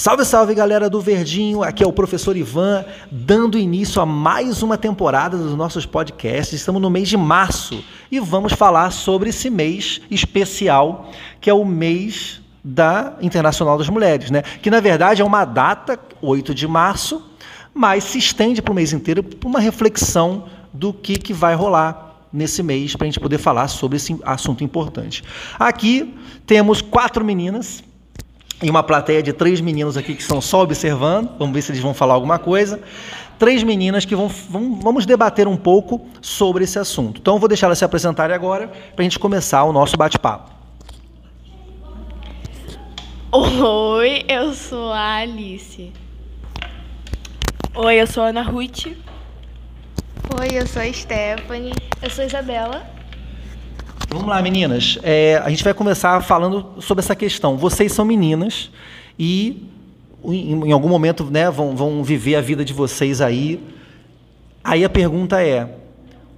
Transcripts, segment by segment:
Salve, salve galera do Verdinho, aqui é o professor Ivan, dando início a mais uma temporada dos nossos podcasts. Estamos no mês de março e vamos falar sobre esse mês especial, que é o mês da Internacional das Mulheres, né? Que na verdade é uma data, 8 de março, mas se estende para o mês inteiro para uma reflexão do que, que vai rolar nesse mês para a gente poder falar sobre esse assunto importante. Aqui temos quatro meninas e uma plateia de três meninos aqui que estão só observando. Vamos ver se eles vão falar alguma coisa. Três meninas que vão, vão vamos debater um pouco sobre esse assunto. Então, eu vou deixar elas se apresentarem agora para a gente começar o nosso bate-papo. Oi, eu sou a Alice. Oi, eu sou a Ana Ruth. Oi, eu sou a Stephanie. Eu sou a Isabela. Vamos lá, meninas. É, a gente vai começar falando sobre essa questão. Vocês são meninas e em, em algum momento né, vão, vão, viver a vida de vocês aí. Aí a pergunta é: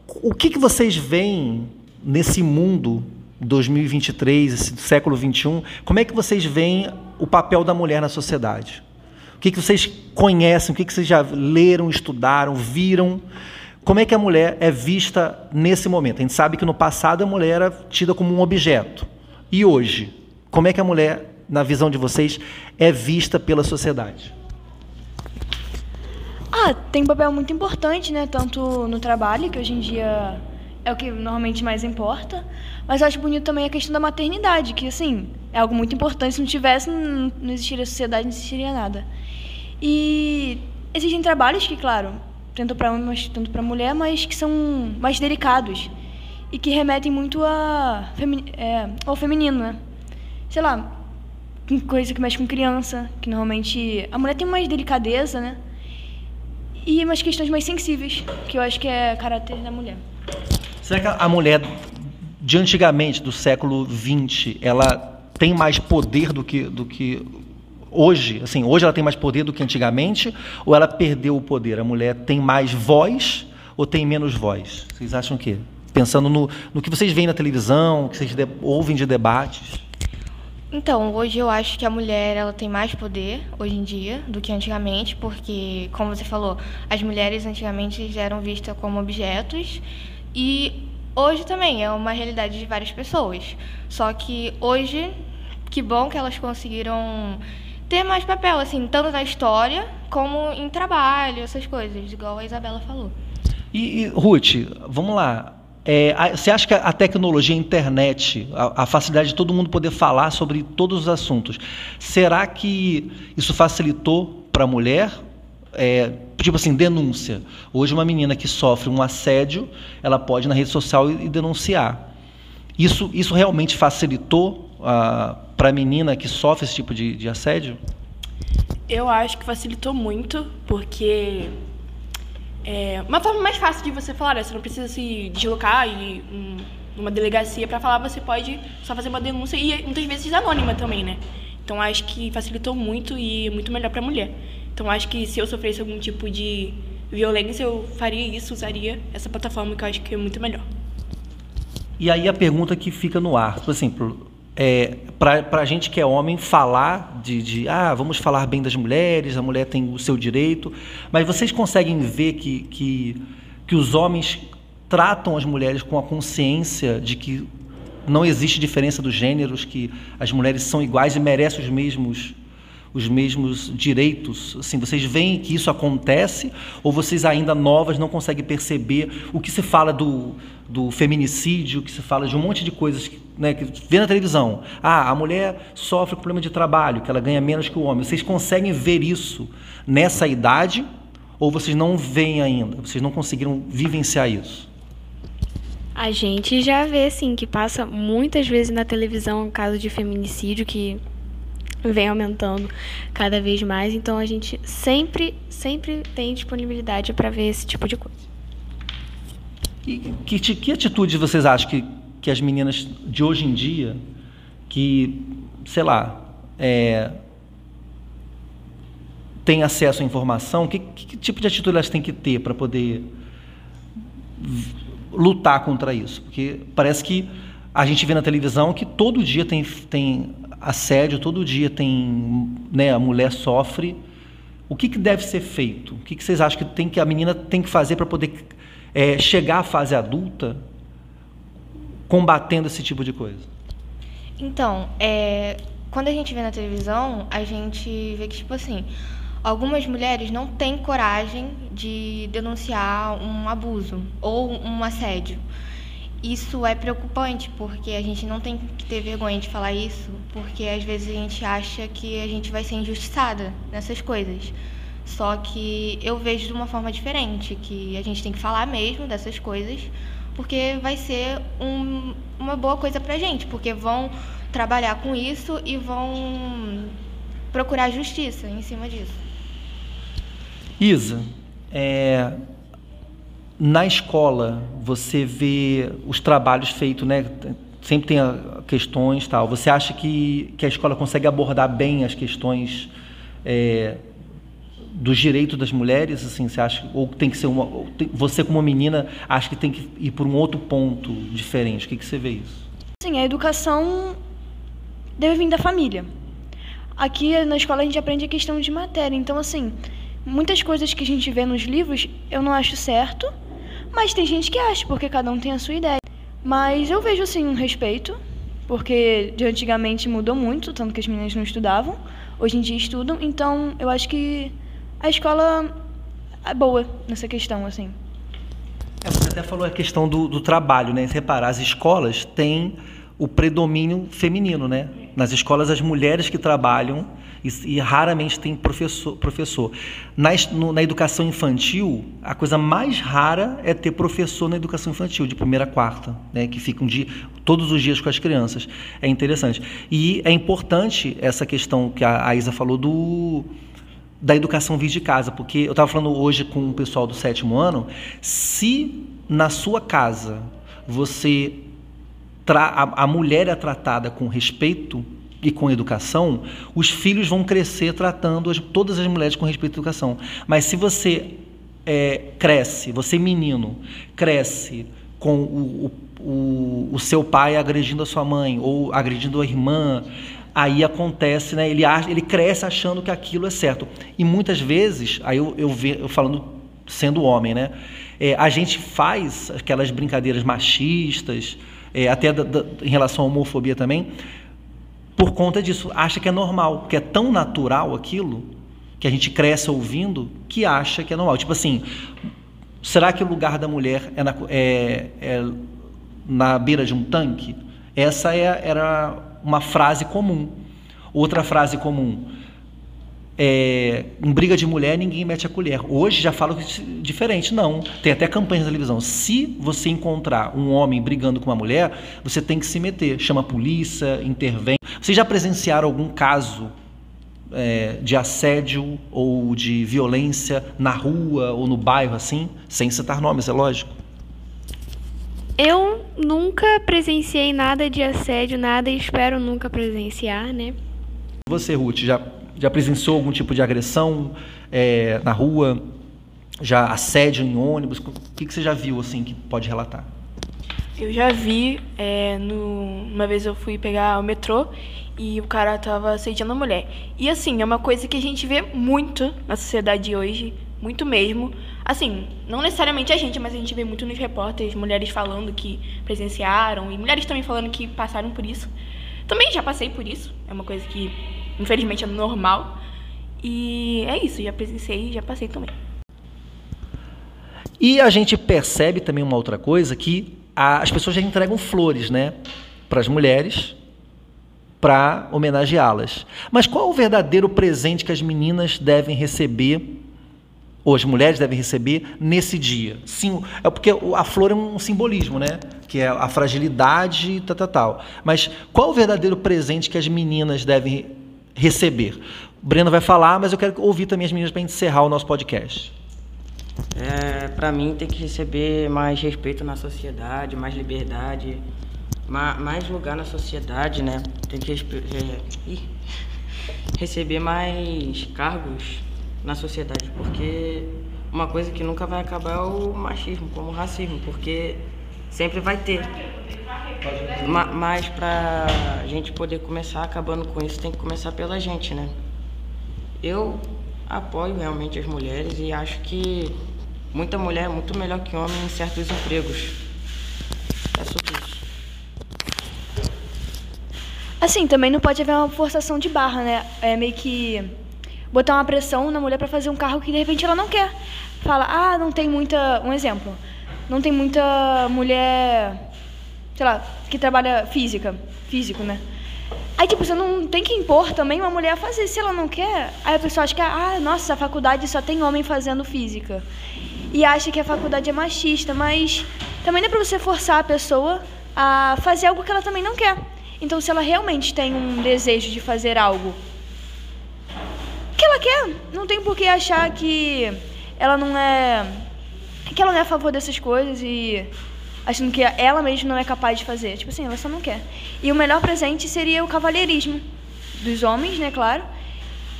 o que, que vocês veem nesse mundo 2023, esse século 21? Como é que vocês veem o papel da mulher na sociedade? O que, que vocês conhecem? O que, que vocês já leram, estudaram, viram? Como é que a mulher é vista nesse momento? A gente sabe que no passado a mulher era tida como um objeto. E hoje, como é que a mulher, na visão de vocês, é vista pela sociedade? Ah, tem um papel muito importante, né? Tanto no trabalho, que hoje em dia é o que normalmente mais importa, mas eu acho bonito também a questão da maternidade, que assim, é algo muito importante. Se não tivesse, não existiria sociedade, não existiria nada. E existem trabalhos que, claro, tanto para homem, mas tanto para mulher, mas que são mais delicados e que remetem muito a é, ao feminino, né? Sei lá, coisa que mexe com criança, que normalmente a mulher tem mais delicadeza, né? E umas questões mais sensíveis, que eu acho que é caráter da mulher. Será que a mulher de antigamente, do século XX, ela tem mais poder do que, do que hoje, assim, hoje ela tem mais poder do que antigamente, ou ela perdeu o poder? A mulher tem mais voz ou tem menos voz? Vocês acham o quê? Pensando no, no que vocês veem na televisão, que vocês de, ouvem de debates. Então, hoje eu acho que a mulher ela tem mais poder hoje em dia do que antigamente, porque, como você falou, as mulheres antigamente eram vistas como objetos e hoje também é uma realidade de várias pessoas. Só que hoje, que bom que elas conseguiram ter mais papel, assim, tanto na história como em trabalho, essas coisas, igual a Isabela falou. E, e Ruth, vamos lá. É, você acha que a tecnologia, a internet, a, a, facilidade de todo mundo poder falar sobre todos os assuntos, será que isso facilitou para a mulher? É, tipo assim, denúncia. Hoje uma menina que sofre um assédio, ela pode ir na rede social e, e denunciar. Isso, isso realmente facilitou para a menina que sofre esse tipo de, de assédio? Eu acho que facilitou muito, porque é uma forma mais fácil de você falar, né? você não precisa se deslocar e um, numa delegacia para falar, você pode só fazer uma denúncia e muitas vezes anônima também, né? Então acho que facilitou muito e é muito melhor para a mulher. Então acho que se eu sofresse algum tipo de violência, eu faria isso, usaria essa plataforma que eu acho que é muito melhor. E aí a pergunta que fica no ar, por exemplo, é, para a gente que é homem falar de, de, ah, vamos falar bem das mulheres, a mulher tem o seu direito, mas vocês conseguem ver que, que, que os homens tratam as mulheres com a consciência de que não existe diferença dos gêneros, que as mulheres são iguais e merecem os mesmos os mesmos direitos? Assim, vocês veem que isso acontece ou vocês ainda novas não conseguem perceber o que se fala do, do feminicídio, que se fala de um monte de coisas né, que vê na televisão. Ah, a mulher sofre com problema de trabalho, que ela ganha menos que o homem. Vocês conseguem ver isso nessa idade ou vocês não veem ainda? Vocês não conseguiram vivenciar isso? A gente já vê, sim, que passa muitas vezes na televisão um caso de feminicídio que vem aumentando cada vez mais, então a gente sempre, sempre tem disponibilidade para ver esse tipo de coisa. E que, que atitudes vocês acham que, que as meninas de hoje em dia, que, sei lá, é, têm acesso à informação, que, que tipo de atitude elas têm que ter para poder lutar contra isso? Porque parece que a gente vê na televisão que todo dia tem, tem assédio, todo dia tem, né, a mulher sofre. O que, que deve ser feito? O que, que vocês acham que, tem que a menina tem que fazer para poder é, chegar à fase adulta combatendo esse tipo de coisa? Então, é, quando a gente vê na televisão, a gente vê que, tipo assim, algumas mulheres não têm coragem de denunciar um abuso ou um assédio. Isso é preocupante, porque a gente não tem que ter vergonha de falar isso, porque às vezes a gente acha que a gente vai ser injustiçada nessas coisas. Só que eu vejo de uma forma diferente, que a gente tem que falar mesmo dessas coisas, porque vai ser um, uma boa coisa pra gente, porque vão trabalhar com isso e vão procurar justiça em cima disso. Isa, é, na escola você vê os trabalhos feitos, né? Sempre tem questões tal. Você acha que, que a escola consegue abordar bem as questões é, dos direitos das mulheres? Assim, você acha ou tem que ser uma? Você como menina acha que tem que ir por um outro ponto diferente? O que, que você vê isso? Sim, a educação deve vir da família. Aqui na escola a gente aprende a questão de matéria, então assim muitas coisas que a gente vê nos livros eu não acho certo, mas tem gente que acha, porque cada um tem a sua ideia. Mas eu vejo assim um respeito, porque de antigamente mudou muito, tanto que as meninas não estudavam, hoje em dia estudam, então eu acho que a escola é boa nessa questão, assim. É, você até falou a questão do, do trabalho, né? Se reparar, as escolas têm o predomínio feminino, né? Nas escolas, as mulheres que trabalham e, e raramente tem professor. professor. Na, no, na educação infantil, a coisa mais rara é ter professor na educação infantil, de primeira a quarta, né, que ficam de, todos os dias com as crianças. É interessante. E é importante essa questão que a, a Isa falou do da educação vir de casa, porque eu estava falando hoje com o pessoal do sétimo ano, se na sua casa você a, a mulher é tratada com respeito, e com educação, os filhos vão crescer tratando as, todas as mulheres com respeito à educação. Mas se você é, cresce, você menino, cresce com o, o, o, seu pai agredindo a sua mãe ou agredindo a irmã, aí acontece, né? Ele, ele cresce achando que aquilo é certo. E muitas vezes, aí eu, eu, ve, eu falando sendo homem, né? É, a gente faz aquelas brincadeiras machistas, é, até da, da, em relação à homofobia também, por conta disso, acha que é normal, que é tão natural aquilo, que a gente cresce ouvindo, que acha que é normal. Tipo assim, será que o lugar da mulher é na, é, é na beira de um tanque? Essa é, era uma frase comum. Outra frase comum, é, em briga de mulher ninguém mete a colher. Hoje já falo diferente, não. Tem até campanhas na televisão. Se você encontrar um homem brigando com uma mulher, você tem que se meter. Chama a polícia, intervém. Vocês já presenciaram algum caso é, de assédio ou de violência na rua ou no bairro assim? Sem citar nomes, é lógico. Eu nunca presenciei nada de assédio, nada e espero nunca presenciar, né? Você, Ruth, já já presenciou algum tipo de agressão é, na rua? Já assédio em ônibus? O que, que você já viu assim que pode relatar? Eu já vi, é, no, uma vez eu fui pegar o metrô e o cara tava assediando a mulher. E assim, é uma coisa que a gente vê muito na sociedade hoje, muito mesmo. Assim, não necessariamente a gente, mas a gente vê muito nos repórteres, mulheres falando que presenciaram e mulheres também falando que passaram por isso. Também já passei por isso, é uma coisa que infelizmente é normal. E é isso, já presenciei e já passei também. E a gente percebe também uma outra coisa que a, as pessoas já entregam flores, né, para as mulheres para homenageá-las. Mas qual é o verdadeiro presente que as meninas devem receber ou as mulheres devem receber nesse dia? Sim, é porque a flor é um simbolismo, né? Que é a fragilidade, tal, tal, tal. Mas qual o verdadeiro presente que as meninas devem receber. Breno vai falar, mas eu quero ouvir também as meninas para encerrar o nosso podcast. É, para mim tem que receber mais respeito na sociedade, mais liberdade, mais lugar na sociedade, né? Tem que é, receber mais cargos na sociedade, porque uma coisa que nunca vai acabar é o machismo, como o racismo, porque sempre vai ter. Ma- Mas pra gente poder começar acabando com isso, tem que começar pela gente, né? Eu apoio realmente as mulheres e acho que muita mulher é muito melhor que homem em certos empregos. É sobre isso. Assim, também não pode haver uma forçação de barra, né? É meio que botar uma pressão na mulher pra fazer um carro que de repente ela não quer. Fala, ah, não tem muita. Um exemplo. Não tem muita mulher, sei lá, que trabalha física. Físico, né? Aí, tipo, você não tem que impor também uma mulher a fazer. Se ela não quer, aí a pessoa acha que, ah, nossa, a faculdade só tem homem fazendo física. E acha que a faculdade é machista, mas também não é pra você forçar a pessoa a fazer algo que ela também não quer. Então, se ela realmente tem um desejo de fazer algo que ela quer, não tem por que achar que ela não é. que ela não é a favor dessas coisas e achando que ela mesma não é capaz de fazer. Tipo assim, ela só não quer. E o melhor presente seria o cavalheirismo dos homens, né, claro,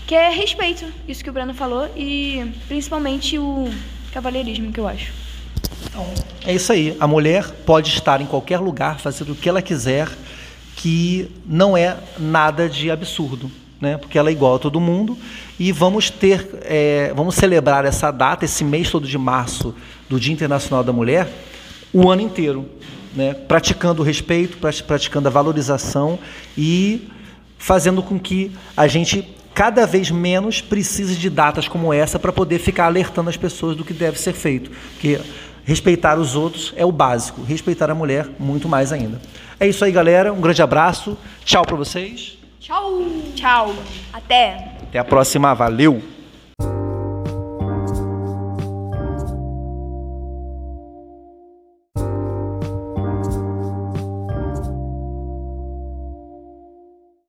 que é respeito, isso que o Breno falou, e principalmente o cavalheirismo, que eu acho. É isso aí. A mulher pode estar em qualquer lugar, fazendo o que ela quiser, que não é nada de absurdo, né? Porque ela é igual a todo mundo. E vamos ter, é, vamos celebrar essa data, esse mês todo de março, do Dia Internacional da Mulher, o ano inteiro, né? Praticando o respeito, prati- praticando a valorização e fazendo com que a gente cada vez menos precise de datas como essa para poder ficar alertando as pessoas do que deve ser feito. Porque respeitar os outros é o básico, respeitar a mulher muito mais ainda. É isso aí, galera. Um grande abraço. Tchau para vocês. Tchau. Tchau. Até! Até a próxima. Valeu!